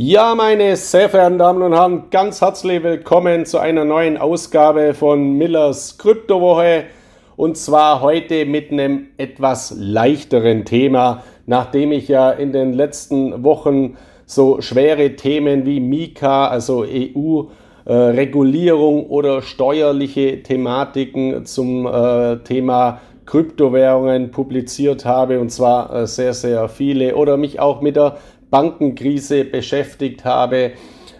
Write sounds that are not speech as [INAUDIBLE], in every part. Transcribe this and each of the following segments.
Ja, meine sehr verehrten Damen und Herren, ganz herzlich willkommen zu einer neuen Ausgabe von Millers Kryptowoche. Und zwar heute mit einem etwas leichteren Thema, nachdem ich ja in den letzten Wochen so schwere Themen wie Mika, also EU-Regulierung oder steuerliche Thematiken zum äh, Thema Kryptowährungen publiziert habe, und zwar äh, sehr, sehr viele, oder mich auch mit der Bankenkrise beschäftigt habe,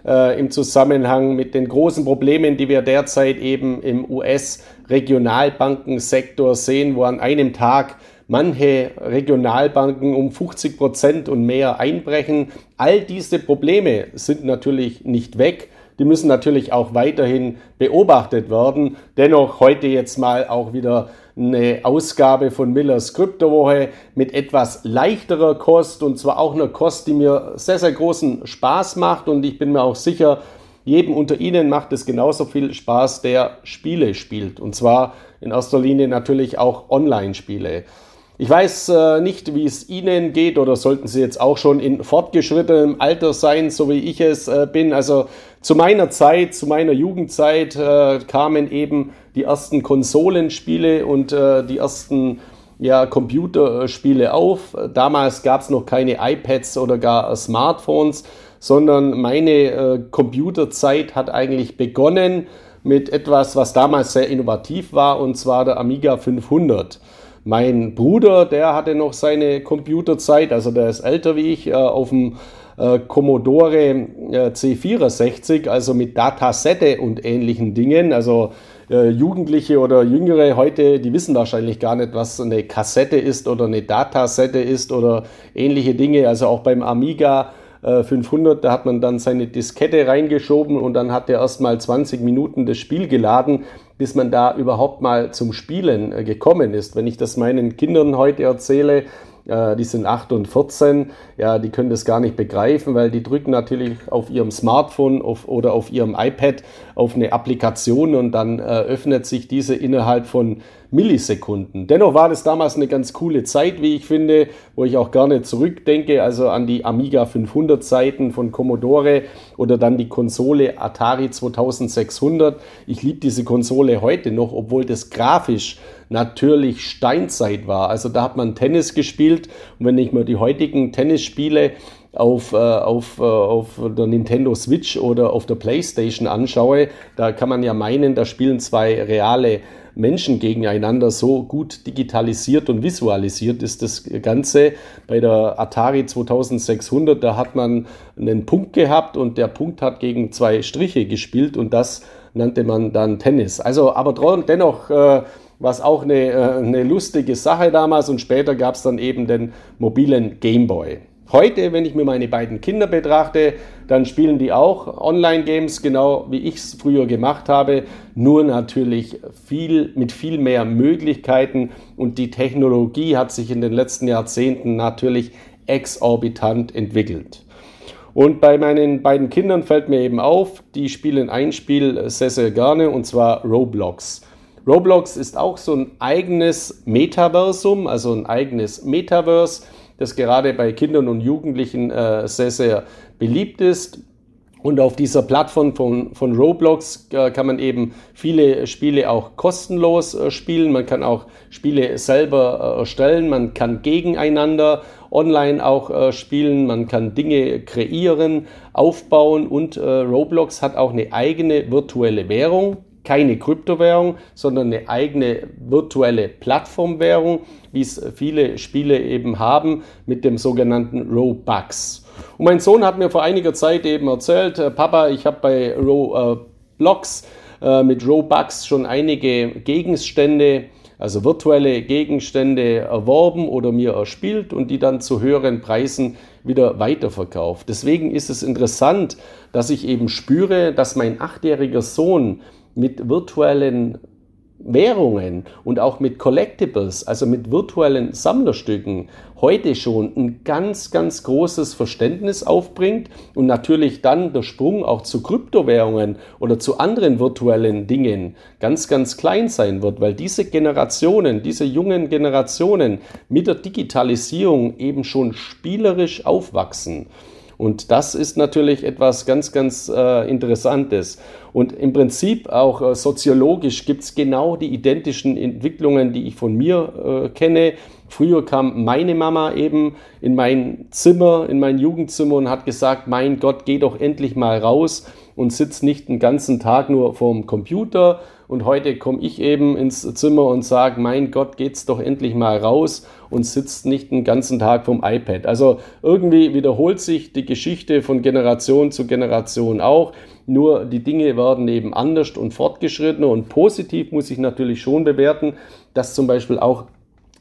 äh, im Zusammenhang mit den großen Problemen, die wir derzeit eben im US-Regionalbankensektor sehen, wo an einem Tag manche Regionalbanken um 50 Prozent und mehr einbrechen. All diese Probleme sind natürlich nicht weg. Die müssen natürlich auch weiterhin beobachtet werden. Dennoch heute jetzt mal auch wieder eine Ausgabe von Millers Kryptowoche mit etwas leichterer Kost und zwar auch einer Kost, die mir sehr, sehr großen Spaß macht und ich bin mir auch sicher, jedem unter Ihnen macht es genauso viel Spaß, der Spiele spielt und zwar in erster Linie natürlich auch Online-Spiele. Ich weiß äh, nicht, wie es Ihnen geht oder sollten Sie jetzt auch schon in fortgeschrittenem Alter sein, so wie ich es äh, bin. Also zu meiner Zeit, zu meiner Jugendzeit äh, kamen eben die ersten Konsolenspiele und äh, die ersten ja, Computerspiele auf. Damals gab es noch keine iPads oder gar Smartphones, sondern meine äh, Computerzeit hat eigentlich begonnen mit etwas, was damals sehr innovativ war, und zwar der Amiga 500. Mein Bruder, der hatte noch seine Computerzeit, also der ist älter wie ich, äh, auf dem äh, Commodore äh, C64, also mit Datasette und ähnlichen Dingen. Also Jugendliche oder Jüngere heute, die wissen wahrscheinlich gar nicht, was eine Kassette ist oder eine Datasette ist oder ähnliche Dinge. Also auch beim Amiga 500, da hat man dann seine Diskette reingeschoben und dann hat er erst mal 20 Minuten das Spiel geladen bis man da überhaupt mal zum Spielen äh, gekommen ist. Wenn ich das meinen Kindern heute erzähle, äh, die sind 8 und 14, ja, die können das gar nicht begreifen, weil die drücken natürlich auf ihrem Smartphone auf, oder auf ihrem iPad auf eine Applikation und dann äh, öffnet sich diese innerhalb von Millisekunden. Dennoch war das damals eine ganz coole Zeit, wie ich finde, wo ich auch gerne zurückdenke, also an die Amiga 500 Zeiten von Commodore oder dann die Konsole Atari 2600. Ich liebe diese Konsole heute noch, obwohl das grafisch natürlich Steinzeit war. Also da hat man Tennis gespielt und wenn ich mir die heutigen Tennisspiele auf, äh, auf, äh, auf der Nintendo Switch oder auf der PlayStation anschaue, da kann man ja meinen, da spielen zwei reale Menschen gegeneinander so gut digitalisiert und visualisiert ist das Ganze. Bei der Atari 2600, da hat man einen Punkt gehabt und der Punkt hat gegen zwei Striche gespielt und das nannte man dann Tennis. Also, aber dennoch äh, was auch eine, äh, eine lustige Sache damals und später gab es dann eben den mobilen Gameboy. Heute, wenn ich mir meine beiden Kinder betrachte, dann spielen die auch Online-Games, genau wie ich es früher gemacht habe, nur natürlich viel, mit viel mehr Möglichkeiten und die Technologie hat sich in den letzten Jahrzehnten natürlich exorbitant entwickelt. Und bei meinen beiden Kindern fällt mir eben auf, die spielen ein Spiel sehr, sehr gerne und zwar Roblox. Roblox ist auch so ein eigenes Metaversum, also ein eigenes Metaverse, das gerade bei Kindern und Jugendlichen äh, sehr, sehr beliebt ist. Und auf dieser Plattform von, von Roblox äh, kann man eben viele Spiele auch kostenlos äh, spielen. Man kann auch Spiele selber äh, erstellen. Man kann gegeneinander online auch äh, spielen. Man kann Dinge kreieren, aufbauen. Und äh, Roblox hat auch eine eigene virtuelle Währung keine Kryptowährung, sondern eine eigene virtuelle Plattformwährung, wie es viele Spiele eben haben, mit dem sogenannten Robux. Und mein Sohn hat mir vor einiger Zeit eben erzählt, äh, Papa, ich habe bei Roblox äh, mit Robux schon einige Gegenstände also virtuelle Gegenstände erworben oder mir erspielt und die dann zu höheren Preisen wieder weiterverkauft. Deswegen ist es interessant, dass ich eben spüre, dass mein achtjähriger Sohn mit virtuellen Währungen und auch mit Collectibles, also mit virtuellen Sammlerstücken, heute schon ein ganz, ganz großes Verständnis aufbringt und natürlich dann der Sprung auch zu Kryptowährungen oder zu anderen virtuellen Dingen ganz, ganz klein sein wird, weil diese Generationen, diese jungen Generationen mit der Digitalisierung eben schon spielerisch aufwachsen. Und das ist natürlich etwas ganz, ganz äh, Interessantes. Und im Prinzip auch äh, soziologisch gibt es genau die identischen Entwicklungen, die ich von mir äh, kenne. Früher kam meine Mama eben in mein Zimmer, in mein Jugendzimmer und hat gesagt, mein Gott, geh doch endlich mal raus und sitz nicht den ganzen Tag nur vorm Computer. Und heute komme ich eben ins Zimmer und sage, mein Gott, geht's doch endlich mal raus und sitzt nicht den ganzen Tag vom iPad. Also irgendwie wiederholt sich die Geschichte von Generation zu Generation auch. Nur die Dinge werden eben anders und fortgeschrittener und positiv muss ich natürlich schon bewerten, dass zum Beispiel auch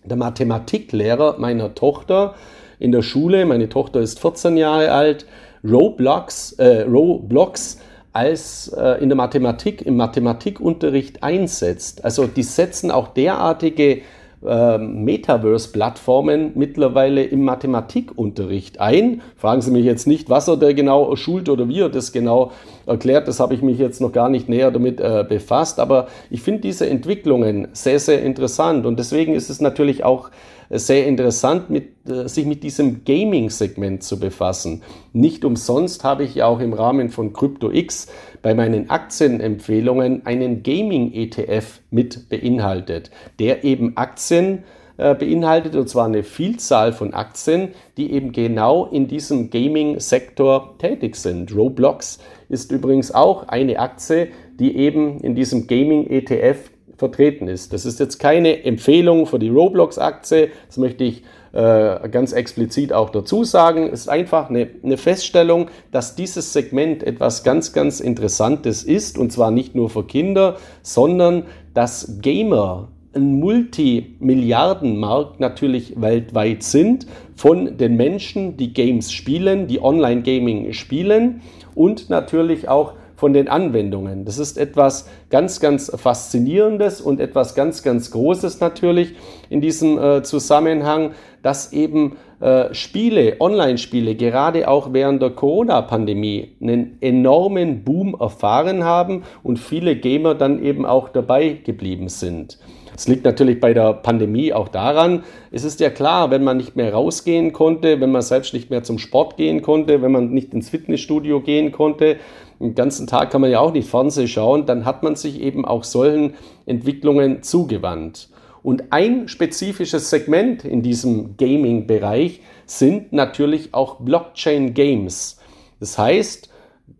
der Mathematiklehrer meiner Tochter in der Schule, meine Tochter ist 14 Jahre alt, Roblox, äh, Roblox als äh, in der Mathematik, im Mathematikunterricht einsetzt. Also die setzen auch derartige äh, Metaverse-Plattformen mittlerweile im Mathematikunterricht ein. Fragen Sie mich jetzt nicht, was er da genau schult oder wie er das genau erklärt. Das habe ich mich jetzt noch gar nicht näher damit äh, befasst. Aber ich finde diese Entwicklungen sehr, sehr interessant. Und deswegen ist es natürlich auch sehr interessant, mit, äh, sich mit diesem Gaming-Segment zu befassen. Nicht umsonst habe ich ja auch im Rahmen von CryptoX bei meinen Aktienempfehlungen einen Gaming-ETF mit beinhaltet, der eben Aktien äh, beinhaltet, und zwar eine Vielzahl von Aktien, die eben genau in diesem Gaming-Sektor tätig sind. Roblox ist übrigens auch eine Aktie, die eben in diesem Gaming-ETF vertreten ist. Das ist jetzt keine Empfehlung für die Roblox-Aktie, das möchte ich äh, ganz explizit auch dazu sagen. Es ist einfach eine, eine Feststellung, dass dieses Segment etwas ganz, ganz Interessantes ist und zwar nicht nur für Kinder, sondern dass Gamer ein Multimilliardenmarkt natürlich weltweit sind von den Menschen, die Games spielen, die Online-Gaming spielen und natürlich auch von den Anwendungen. Das ist etwas ganz, ganz Faszinierendes und etwas ganz, ganz Großes natürlich in diesem äh, Zusammenhang, dass eben äh, Spiele, Online-Spiele, gerade auch während der Corona-Pandemie einen enormen Boom erfahren haben und viele Gamer dann eben auch dabei geblieben sind. Es liegt natürlich bei der Pandemie auch daran, es ist ja klar, wenn man nicht mehr rausgehen konnte, wenn man selbst nicht mehr zum Sport gehen konnte, wenn man nicht ins Fitnessstudio gehen konnte, den ganzen Tag kann man ja auch nicht Fernsehen schauen, dann hat man sich eben auch solchen Entwicklungen zugewandt. Und ein spezifisches Segment in diesem Gaming-Bereich sind natürlich auch Blockchain-Games. Das heißt,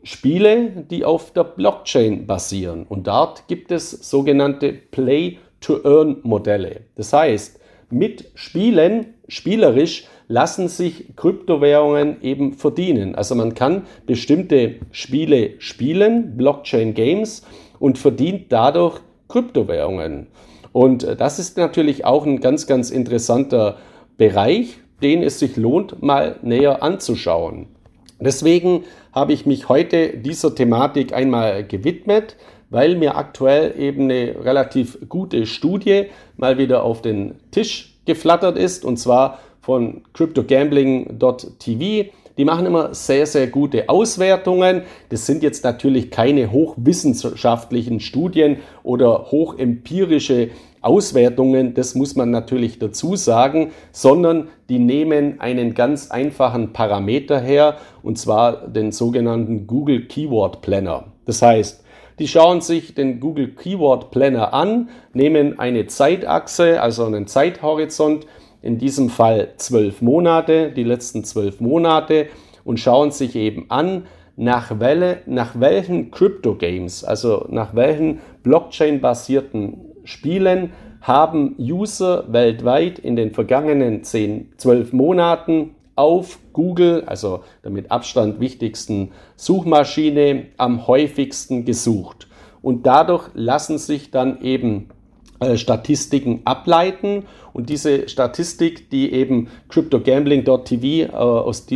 Spiele, die auf der Blockchain basieren. Und dort gibt es sogenannte Play To-Earn-Modelle. Das heißt, mit Spielen, spielerisch, lassen sich Kryptowährungen eben verdienen. Also man kann bestimmte Spiele spielen, Blockchain-Games, und verdient dadurch Kryptowährungen. Und äh, das ist natürlich auch ein ganz, ganz interessanter Bereich, den es sich lohnt, mal näher anzuschauen. Deswegen habe ich mich heute dieser Thematik einmal gewidmet weil mir aktuell eben eine relativ gute Studie mal wieder auf den Tisch geflattert ist und zwar von cryptogambling.tv. Die machen immer sehr, sehr gute Auswertungen. Das sind jetzt natürlich keine hochwissenschaftlichen Studien oder hochempirische Auswertungen, das muss man natürlich dazu sagen, sondern die nehmen einen ganz einfachen Parameter her, und zwar den sogenannten Google Keyword Planner. Das heißt, die schauen sich den Google Keyword Planner an, nehmen eine Zeitachse, also einen Zeithorizont, in diesem Fall zwölf Monate, die letzten zwölf Monate, und schauen sich eben an, nach, Welle, nach welchen Crypto Games, also nach welchen Blockchain-basierten Spielen haben User weltweit in den vergangenen 10, 12 Monaten auf Google, also der mit Abstand wichtigsten Suchmaschine, am häufigsten gesucht. Und dadurch lassen sich dann eben äh, Statistiken ableiten und diese Statistik, die eben CryptoGambling.tv äh, aus,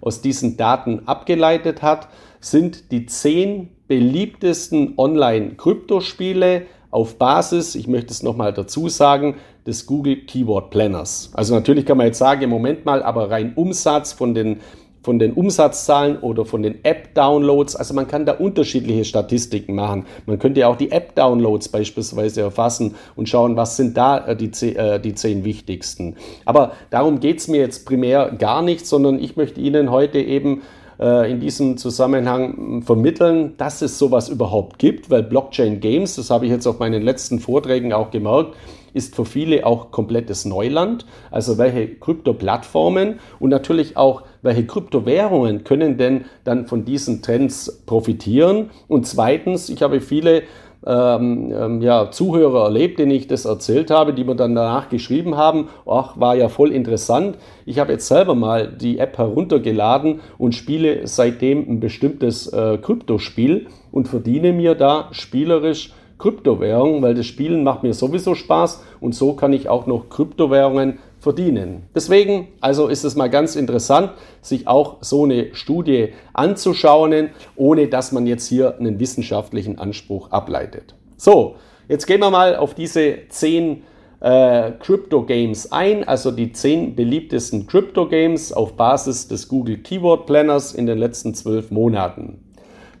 aus diesen Daten abgeleitet hat, sind die zehn beliebtesten Online-Kryptospiele auf Basis, ich möchte es nochmal dazu sagen, des Google Keyword Planners. Also natürlich kann man jetzt sagen, im Moment mal, aber rein Umsatz von den von den Umsatzzahlen oder von den App-Downloads. Also man kann da unterschiedliche Statistiken machen. Man könnte ja auch die App-Downloads beispielsweise erfassen und schauen, was sind da äh, die, äh, die zehn wichtigsten. Aber darum geht es mir jetzt primär gar nicht, sondern ich möchte Ihnen heute eben äh, in diesem Zusammenhang vermitteln, dass es sowas überhaupt gibt, weil Blockchain Games, das habe ich jetzt auf meinen letzten Vorträgen auch gemerkt, ist für viele auch komplettes Neuland. Also welche Krypto-Plattformen und natürlich auch welche Kryptowährungen können denn dann von diesen Trends profitieren? Und zweitens, ich habe viele ähm, ähm, ja, Zuhörer erlebt, denen ich das erzählt habe, die mir dann danach geschrieben haben, ach, war ja voll interessant. Ich habe jetzt selber mal die App heruntergeladen und spiele seitdem ein bestimmtes äh, Kryptospiel und verdiene mir da spielerisch Kryptowährungen, weil das Spielen macht mir sowieso Spaß und so kann ich auch noch Kryptowährungen verdienen. Deswegen, also ist es mal ganz interessant, sich auch so eine Studie anzuschauen, ohne dass man jetzt hier einen wissenschaftlichen Anspruch ableitet. So, jetzt gehen wir mal auf diese zehn äh, Crypto Games ein, also die zehn beliebtesten Crypto Games auf Basis des Google Keyword Planners in den letzten zwölf Monaten.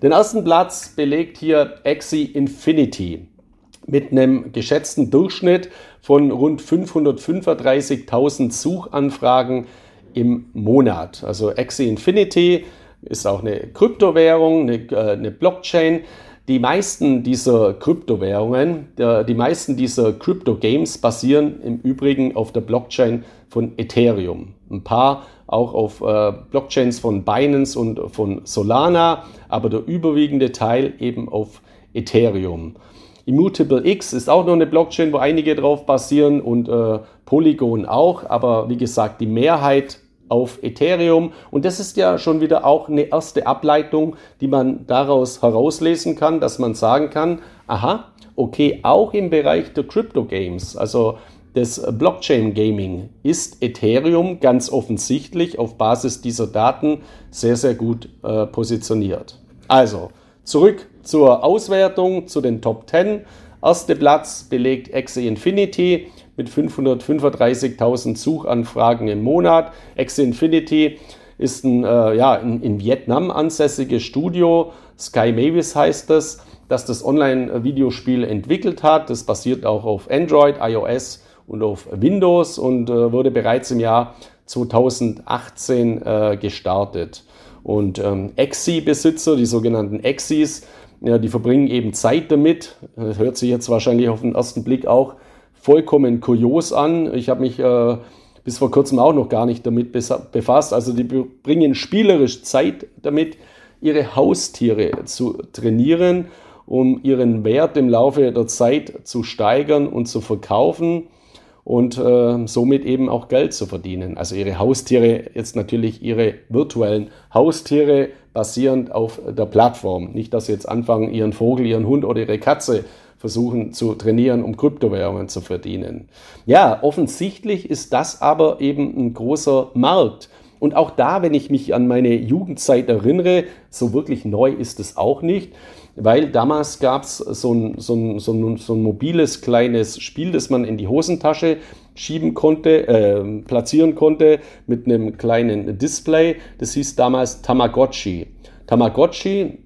Den ersten Platz belegt hier Axie Infinity mit einem geschätzten Durchschnitt von rund 535.000 Suchanfragen im Monat. Also Axie Infinity ist auch eine Kryptowährung, eine, äh, eine Blockchain. Die meisten dieser Kryptowährungen, die meisten dieser Crypto-Games basieren im Übrigen auf der Blockchain von Ethereum. Ein paar auch auf äh, Blockchains von Binance und von Solana, aber der überwiegende Teil eben auf Ethereum. Immutable X ist auch noch eine Blockchain, wo einige drauf basieren und äh, Polygon auch, aber wie gesagt, die Mehrheit auf Ethereum. Und das ist ja schon wieder auch eine erste Ableitung, die man daraus herauslesen kann, dass man sagen kann, aha, okay, auch im Bereich der Crypto Games, also des Blockchain Gaming, ist Ethereum ganz offensichtlich auf Basis dieser Daten sehr, sehr gut äh, positioniert. Also, Zurück zur Auswertung, zu den Top 10. Erster Platz belegt Axie Infinity mit 535.000 Suchanfragen im Monat. Axie Infinity ist ein äh, ja, in, in, Vietnam ansässiges Studio, Sky Mavis heißt das, das das Online-Videospiel entwickelt hat. Das basiert auch auf Android, iOS und auf Windows und äh, wurde bereits im Jahr 2018 äh, gestartet. Und ähm, Exi-Besitzer, die sogenannten Exis, ja, die verbringen eben Zeit damit. Das hört sich jetzt wahrscheinlich auf den ersten Blick auch vollkommen kurios an. Ich habe mich äh, bis vor kurzem auch noch gar nicht damit befasst. Also die bringen spielerisch Zeit damit, ihre Haustiere zu trainieren, um ihren Wert im Laufe der Zeit zu steigern und zu verkaufen und äh, somit eben auch Geld zu verdienen. Also ihre Haustiere, jetzt natürlich ihre virtuellen Haustiere basierend auf der Plattform. Nicht, dass sie jetzt anfangen, ihren Vogel, ihren Hund oder ihre Katze versuchen zu trainieren, um Kryptowährungen zu verdienen. Ja, offensichtlich ist das aber eben ein großer Markt. Und auch da, wenn ich mich an meine Jugendzeit erinnere, so wirklich neu ist es auch nicht weil damals gab es so ein, so, ein, so, ein, so ein mobiles kleines Spiel, das man in die Hosentasche schieben konnte, äh, platzieren konnte mit einem kleinen Display. Das hieß damals Tamagotchi. Tamagotchi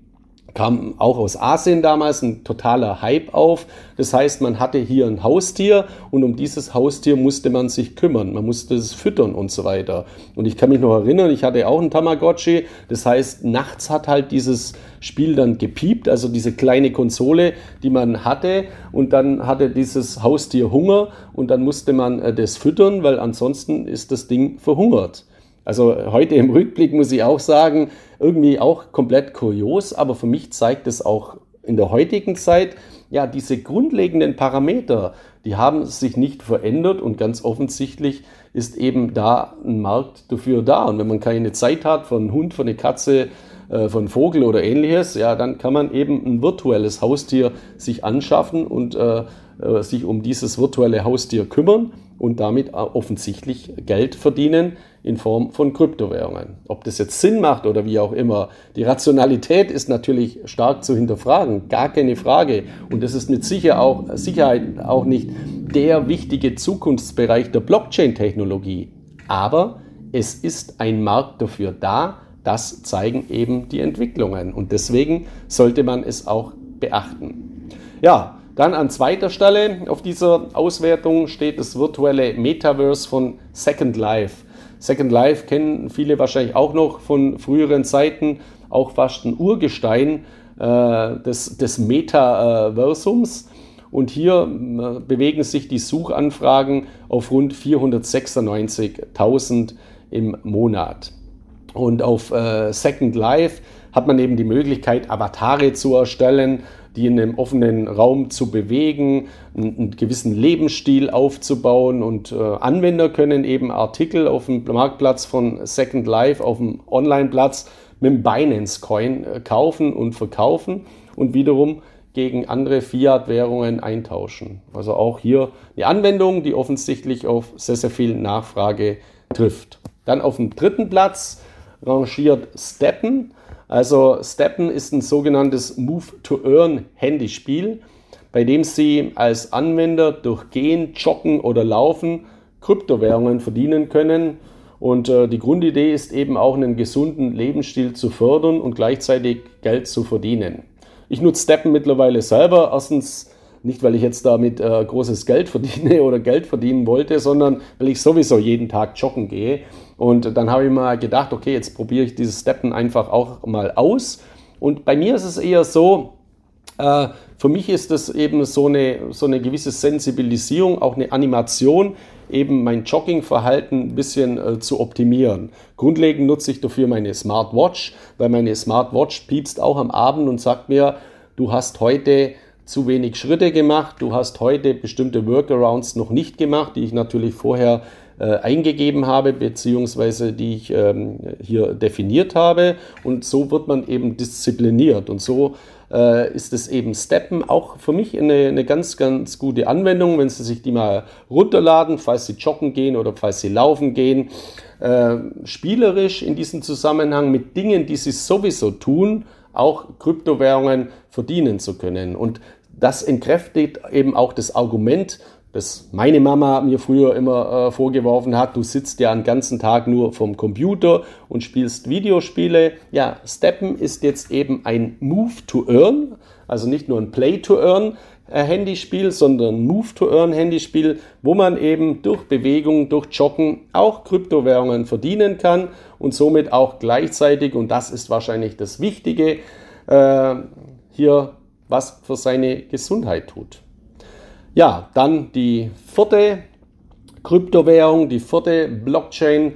kam auch aus Asien damals ein totaler Hype auf. Das heißt, man hatte hier ein Haustier und um dieses Haustier musste man sich kümmern. Man musste es füttern und so weiter. Und ich kann mich noch erinnern, ich hatte auch ein Tamagotchi. Das heißt, nachts hat halt dieses Spiel dann gepiept, also diese kleine Konsole, die man hatte. Und dann hatte dieses Haustier Hunger und dann musste man äh, das füttern, weil ansonsten ist das Ding verhungert. Also heute im Rückblick muss ich auch sagen, irgendwie auch komplett kurios, aber für mich zeigt es auch in der heutigen Zeit, ja, diese grundlegenden Parameter, die haben sich nicht verändert und ganz offensichtlich ist eben da ein Markt dafür da. Und wenn man keine Zeit hat für einen Hund, für eine Katze, äh, von Vogel oder ähnliches, ja, dann kann man eben ein virtuelles Haustier sich anschaffen und äh, äh sich um dieses virtuelle Haustier kümmern und damit offensichtlich Geld verdienen in Form von Kryptowährungen. Ob das jetzt Sinn macht oder wie auch immer. Die Rationalität ist natürlich stark zu hinterfragen, gar keine Frage. Und das ist mit Sicher auch, Sicherheit auch nicht der wichtige Zukunftsbereich der Blockchain-Technologie. Aber es ist ein Markt dafür da, Das zeigen eben die Entwicklungen und deswegen sollte man es auch beachten. Ja, dann an zweiter Stelle auf dieser Auswertung steht das virtuelle Metaverse von Second Life. Second Life kennen viele wahrscheinlich auch noch von früheren Zeiten, auch fast ein Urgestein äh, des, des Metaversums. Und hier äh, bewegen sich die Suchanfragen auf rund 496.000 im Monat. Und auf äh, Second Life hat man eben die Möglichkeit, Avatare zu erstellen, die in einem offenen Raum zu bewegen, einen, gewissen Lebensstil aufzubauen und äh, Anwender können eben Artikel auf dem Marktplatz von Second Life, auf dem Online-Platz mit dem Binance Coin äh, kaufen und verkaufen und wiederum gegen andere Fiat-Währungen eintauschen. Also auch hier eine Anwendung, die offensichtlich auf sehr, sehr viel Nachfrage trifft. Dann auf dem dritten Platz rangiert Steppen. Also Steppen ist ein sogenanntes Move-to-Earn-Handyspiel, bei dem Sie als Anwender durch Gehen, Joggen oder Laufen Kryptowährungen verdienen können. Und äh, die Grundidee ist eben auch einen gesunden Lebensstil zu fördern und gleichzeitig Geld zu verdienen. Ich nutze Steppen mittlerweile selber. Erstens nicht, weil ich jetzt damit äh, großes Geld verdiene [LAUGHS] oder Geld verdienen wollte, sondern weil ich sowieso jeden Tag joggen gehe. Und dann habe ich mal gedacht, okay, jetzt probiere ich dieses Steppen einfach auch mal aus. Und bei mir ist es eher so, äh, für mich ist das eben so eine, so eine gewisse Sensibilisierung, auch eine Animation, eben mein Joggingverhalten ein bisschen äh, zu optimieren. Grundlegend nutze ich dafür meine Smartwatch, weil meine Smartwatch piepst auch am Abend und sagt mir, du hast heute zu wenig Schritte gemacht, du hast heute bestimmte Workarounds noch nicht gemacht, die ich natürlich vorher äh, eingegeben habe, beziehungsweise die ich ähm, hier definiert habe. Und so wird man eben diszipliniert. Und so äh, ist es eben Steppen auch für mich eine, eine ganz, ganz gute Anwendung, wenn Sie sich die mal runterladen, falls Sie joggen gehen oder falls Sie laufen gehen. Äh, spielerisch in diesem Zusammenhang mit Dingen, die Sie sowieso tun, auch Kryptowährungen verdienen zu können. Und das entkräftigt eben auch das Argument, das meine Mama mir früher immer äh, vorgeworfen hat, du sitzt ja den ganzen Tag nur vom Computer und spielst Videospiele. Ja, Steppen ist jetzt eben ein Move to Earn, also nicht nur ein Play to Earn äh, Handyspiel, sondern Move to Earn Handyspiel, wo man eben durch Bewegung, durch Joggen auch Kryptowährungen verdienen kann und somit auch gleichzeitig, und das ist wahrscheinlich das Wichtige, äh, hier was für seine Gesundheit tut. Ja, dann die vierte Kryptowährung, die vierte Blockchain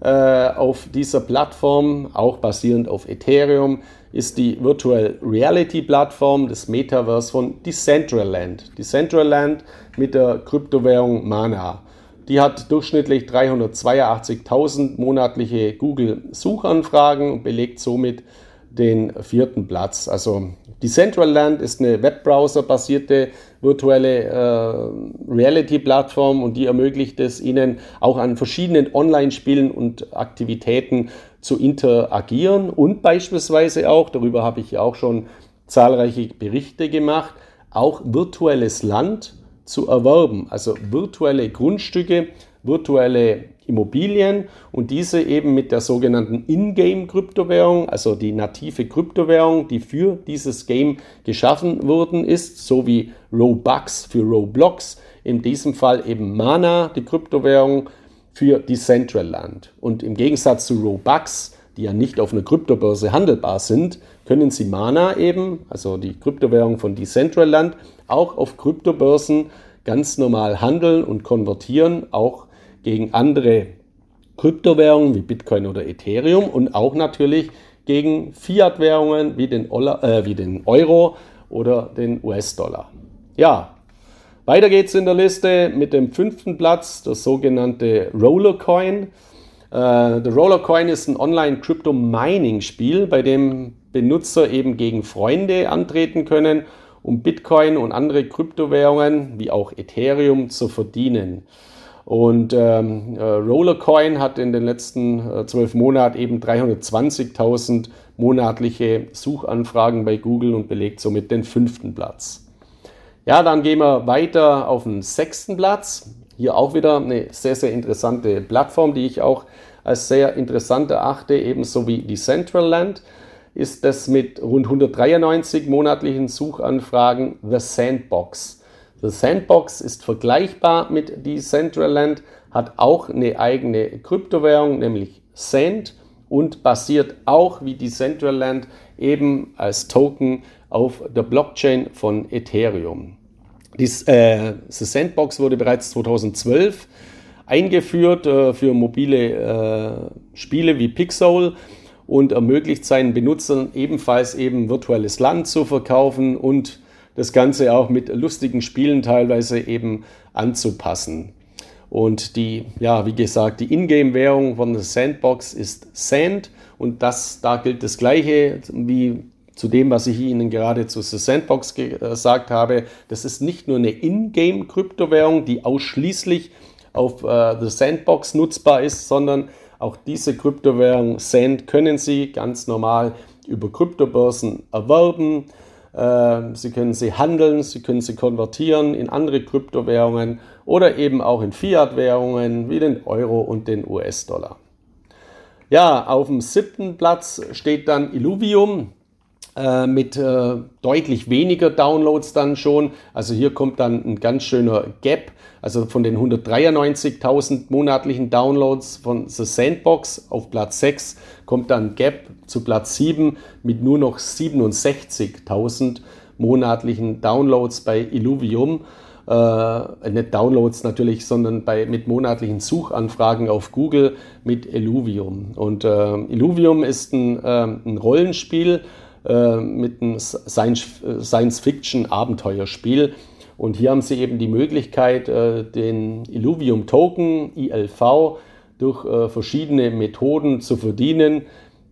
äh, auf dieser Plattform, auch basierend auf Ethereum, ist die Virtual Reality Plattform des Metaverse von Decentraland. Decentraland mit der Kryptowährung Mana. Die hat durchschnittlich 382.000 monatliche Google-Suchanfragen und belegt somit den vierten Platz. Also Decentraland ist eine Webbrowser-basierte virtuelle äh, Reality-Plattform und die ermöglicht es Ihnen auch an verschiedenen Online-Spielen und Aktivitäten zu interagieren. Und beispielsweise auch, darüber habe ich ja auch schon zahlreiche Berichte gemacht, auch virtuelles Land zu erwerben, also virtuelle Grundstücke, virtuelle Immobilien und diese eben mit der sogenannten Ingame-Kryptowährung, also die native Kryptowährung, die für dieses Game geschaffen worden ist, so wie Robux für Roblox, in diesem Fall eben Mana, die Kryptowährung für Decentraland. Und im Gegensatz zu Robux, die ja nicht auf einer Kryptobörse handelbar sind, können Sie Mana eben, also die Kryptowährung von Decentraland, auch auf Kryptobörsen ganz normal handeln und konvertieren, auch gegen andere Kryptowährungen wie Bitcoin oder Ethereum und auch natürlich gegen Fiat-Währungen wie, äh, wie den Euro oder den US-Dollar. Ja, weiter geht's in der Liste mit dem fünften Platz, das sogenannte Rollercoin. Äh, der Rollercoin ist ein Online-Crypto-Mining-Spiel, bei dem Benutzer eben gegen Freunde antreten können, um Bitcoin und andere Kryptowährungen wie auch Ethereum zu verdienen. Und ähm, äh, Rollercoin hat in den letzten äh, zwölf Monaten eben 320.000 monatliche Suchanfragen bei Google und belegt somit den fünften Platz. Ja, dann gehen wir weiter auf den sechsten Platz. Hier auch wieder eine sehr, sehr interessante Plattform, die ich auch als sehr interessant erachte, ebenso wie Decentraland, ist das mit rund 193 monatlichen Suchanfragen The Sandbox. The Sandbox ist vergleichbar mit Decentraland, hat auch eine eigene Kryptowährung, nämlich Sand und basiert auch wie Decentraland eben als Token auf der Blockchain von Ethereum. Dies, äh, The Sandbox wurde bereits 2012 eingeführt äh, für mobile äh, Spiele wie Pixel und ermöglicht seinen Benutzern ebenfalls eben virtuelles Land zu verkaufen und das Ganze auch mit lustigen Spielen teilweise eben anzupassen. Und die, ja, wie gesagt, die Ingame-Währung von der Sandbox ist Sand und das, da gilt das Gleiche wie zu dem, was ich Ihnen gerade zu The Sandbox gesagt habe. Das ist nicht nur eine Ingame-Kryptowährung, die ausschließlich auf äh, The Sandbox nutzbar ist, sondern auch diese Kryptowährung Sand können Sie ganz normal über Kryptobörsen erwerben. Äh, Sie können sie handeln, Sie können sie konvertieren in andere Kryptowährungen oder eben auch in Fiat-Währungen wie den Euro und den US-Dollar. Ja, auf dem siebten Platz steht dann Illuvium äh, mit äh, deutlich weniger Downloads dann schon. Also hier kommt dann ein ganz schöner Gap also von den 193.000 monatlichen Downloads von The Sandbox auf Platz 6 kommt dann Gap zu Platz 7 mit nur noch 67.000 monatlichen Downloads bei Illuvium. Äh, nicht Downloads natürlich, sondern bei, mit monatlichen Suchanfragen auf Google mit Illuvium. Und äh, Illuvium ist ein, äh, ein Rollenspiel äh, mit einem Science-Fiction-Abenteuerspiel. Und hier haben Sie eben die Möglichkeit, äh, den Illuvium Token, ILV, durch äh, verschiedene Methoden zu verdienen,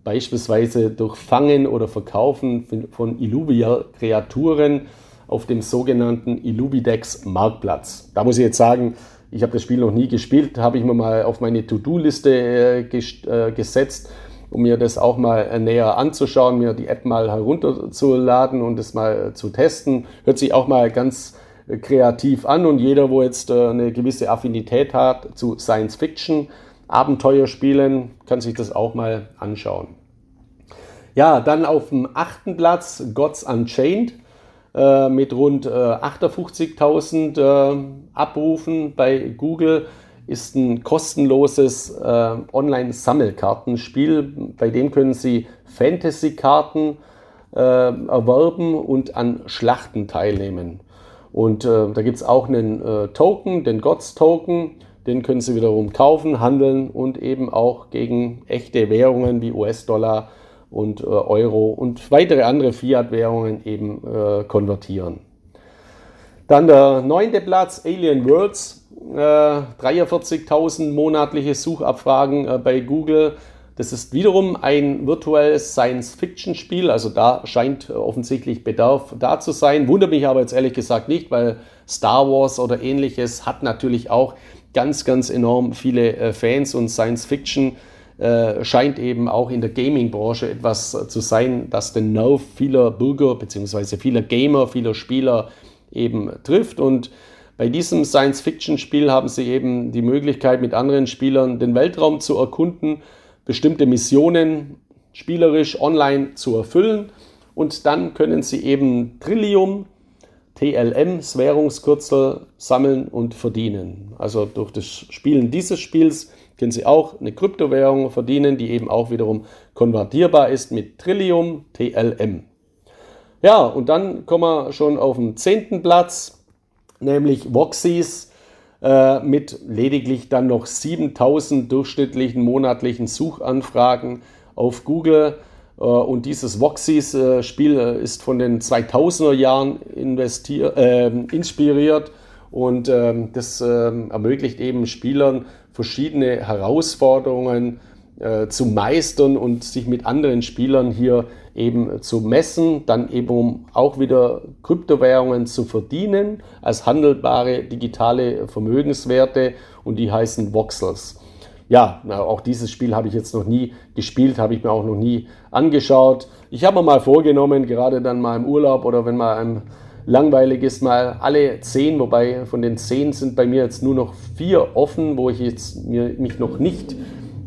beispielsweise durch Fangen oder Verkaufen von Illuvia-Kreaturen auf dem sogenannten Illuvidex Marktplatz. Da muss ich jetzt sagen, ich habe das Spiel noch nie gespielt, habe ich mir mal auf meine To-Do-Liste äh, gesetzt, um mir das auch mal näher anzuschauen, mir die App mal herunterzuladen und es mal zu testen. Hört sich auch mal ganz kreativ an und jeder, wo jetzt äh, eine gewisse Affinität hat zu Science Fiction, Abenteuerspielen, kann sich das auch mal anschauen. Ja, dann auf dem achten Platz Gods Unchained äh, mit rund äh, 58.000 äh, Abrufen bei Google ist ein kostenloses äh, Online-Sammelkartenspiel. Bei dem können Sie Fantasy-Karten äh, erwerben und an Schlachten teilnehmen. Und äh, da gibt es auch einen äh, Token, den Gods-Token. Den können Sie wiederum kaufen, handeln und eben auch gegen echte Währungen wie US-Dollar und äh, Euro und weitere andere Fiat-Währungen eben äh, konvertieren. Dann der neunte Platz, Alien Worlds. 43.000 äh, monatliche Suchabfragen äh, bei Google. Das ist wiederum ein virtuelles Science-Fiction-Spiel, also da scheint offensichtlich Bedarf da zu sein. Wundert mich aber jetzt ehrlich gesagt nicht, weil Star Wars oder ähnliches hat natürlich auch ganz, ganz enorm viele äh, Fans und Science-Fiction äh, scheint eben auch in der Gaming-Branche etwas zu sein, das den Nerv vieler Bürger bzw. vieler Gamer, vieler Spieler eben trifft. Und bei diesem Science-Fiction-Spiel haben sie eben die Möglichkeit, mit anderen Spielern den Weltraum zu erkunden bestimmte Missionen spielerisch online zu erfüllen. Und dann können Sie eben Trillium, TLM, das Währungskürzel, sammeln und verdienen. Also durch das Spielen dieses Spiels können Sie auch eine Kryptowährung verdienen, die eben auch wiederum konvertierbar ist mit Trillium, TLM. Ja, und dann kommen wir schon auf den zehnten Platz, nämlich Voxys äh, mit lediglich dann noch 7000 durchschnittlichen monatlichen Suchanfragen auf Google. Äh, und dieses Voxys-Spiel äh, ist von den 2000er Jahren äh, inspiriert und ähm, das ähm, ermöglicht eben Spielern verschiedene Herausforderungen äh, zu meistern und sich mit anderen Spielern hier eben zu messen, dann eben auch wieder Kryptowährungen zu verdienen als handelbare digitale Vermögenswerte und die heißen Voxels. Ja, auch dieses Spiel habe ich jetzt noch nie gespielt, habe ich mir auch noch nie angeschaut. Ich habe mir mal vorgenommen, gerade dann mal im Urlaub oder wenn mal einem langweilig ist, mal alle zehn, wobei von den zehn sind bei mir jetzt nur noch vier offen, wo ich jetzt mir, mich noch nicht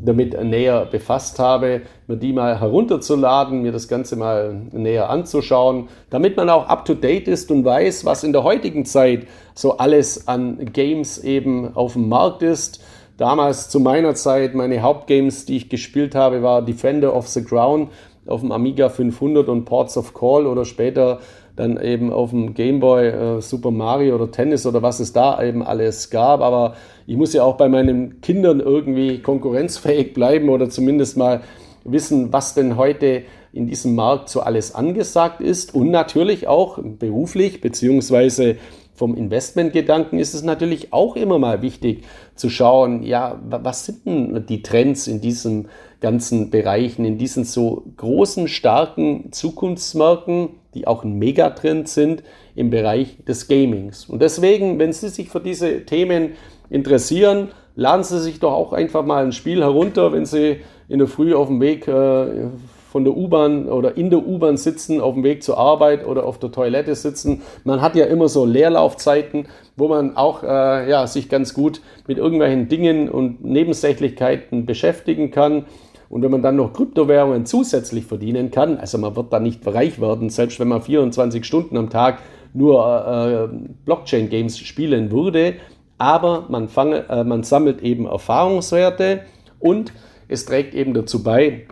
damit näher befasst habe, mir die mal herunterzuladen, mir das Ganze mal näher anzuschauen, damit man auch up-to-date ist und weiß, was in der heutigen Zeit so alles an Games eben auf dem Markt ist. Damals zu meiner Zeit, meine Hauptgames, die ich gespielt habe, war Defender of the Crown auf dem Amiga 500 und Ports of Call oder später dann eben auf dem Gameboy äh, Super Mario oder Tennis oder was es da eben alles gab. Aber ich muss ja auch bei meinen Kindern irgendwie konkurrenzfähig bleiben oder zumindest mal wissen, was denn heute in diesem Markt so alles angesagt ist und natürlich auch beruflich beziehungsweise vom Investmentgedanken ist es natürlich auch immer mal wichtig zu schauen, ja, was sind denn die Trends in diesen ganzen Bereichen, in diesen so großen, starken Zukunftsmärkten, die auch ein Megatrend sind im Bereich des Gamings. Und deswegen, wenn Sie sich für diese Themen interessieren, laden Sie sich doch auch einfach mal ein Spiel herunter, wenn Sie in der Früh auf dem Weg äh, von der U-Bahn oder in der U-Bahn sitzen, auf dem Weg zur Arbeit oder auf der Toilette sitzen. Man hat ja immer so Leerlaufzeiten, wo man auch äh, ja, sich ganz gut mit irgendwelchen Dingen und Nebensächlichkeiten beschäftigen kann. Und wenn man dann noch Kryptowährungen zusätzlich verdienen kann, also man wird da nicht reich werden, selbst wenn man 24 Stunden am Tag nur äh, Blockchain-Games spielen würde, aber man, fange, äh, man sammelt eben Erfahrungswerte und es trägt eben dazu bei,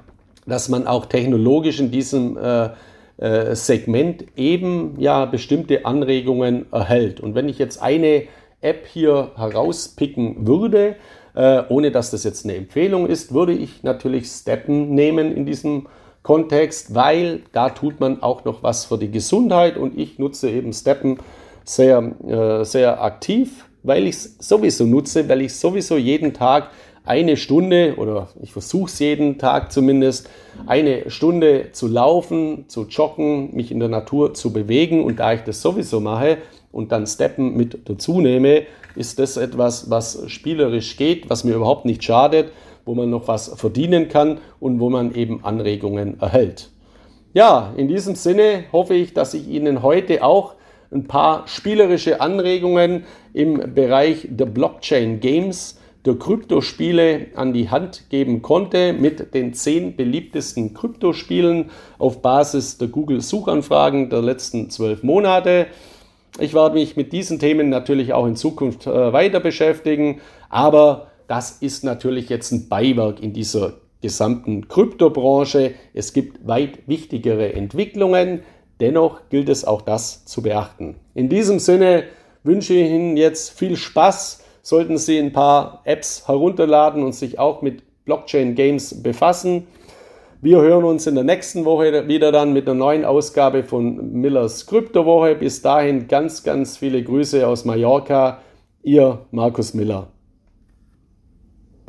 dass man auch technologisch in diesem äh, äh, Segment eben ja bestimmte Anregungen erhält. Und wenn ich jetzt eine App hier herauspicken würde, äh, ohne dass das jetzt eine Empfehlung ist, würde ich natürlich Steppen nehmen in diesem Kontext, weil da tut man auch noch was für die Gesundheit und ich nutze eben Steppen sehr, äh, sehr aktiv, weil ich es sowieso nutze, weil ich sowieso jeden Tag eine Stunde oder ich versuche es jeden Tag zumindest, eine Stunde zu laufen, zu joggen, mich in der Natur zu bewegen. Und da ich das sowieso mache und dann Steppen mit dazu nehme, ist das etwas, was spielerisch geht, was mir überhaupt nicht schadet, wo man noch was verdienen kann und wo man eben Anregungen erhält. Ja, in diesem Sinne hoffe ich, dass ich Ihnen heute auch ein paar spielerische Anregungen im Bereich der Blockchain Games der Kryptospiele an die Hand geben konnte mit den zehn beliebtesten Kryptospielen auf Basis der Google-Suchanfragen der letzten zwölf Monate. Ich werde mich mit diesen Themen natürlich auch in Zukunft äh, weiter beschäftigen, aber das ist natürlich jetzt ein Beiwerk in dieser gesamten Kryptobranche. Es gibt weit wichtigere Entwicklungen, dennoch gilt es auch das zu beachten. In diesem Sinne wünsche ich Ihnen jetzt viel Spaß sollten Sie ein paar Apps herunterladen und sich auch mit Blockchain Games befassen. Wir hören uns in der nächsten Woche wieder dann mit einer neuen Ausgabe von Millers Kryptowoche. Bis dahin ganz, ganz viele Grüße aus Mallorca. Ihr Markus Miller.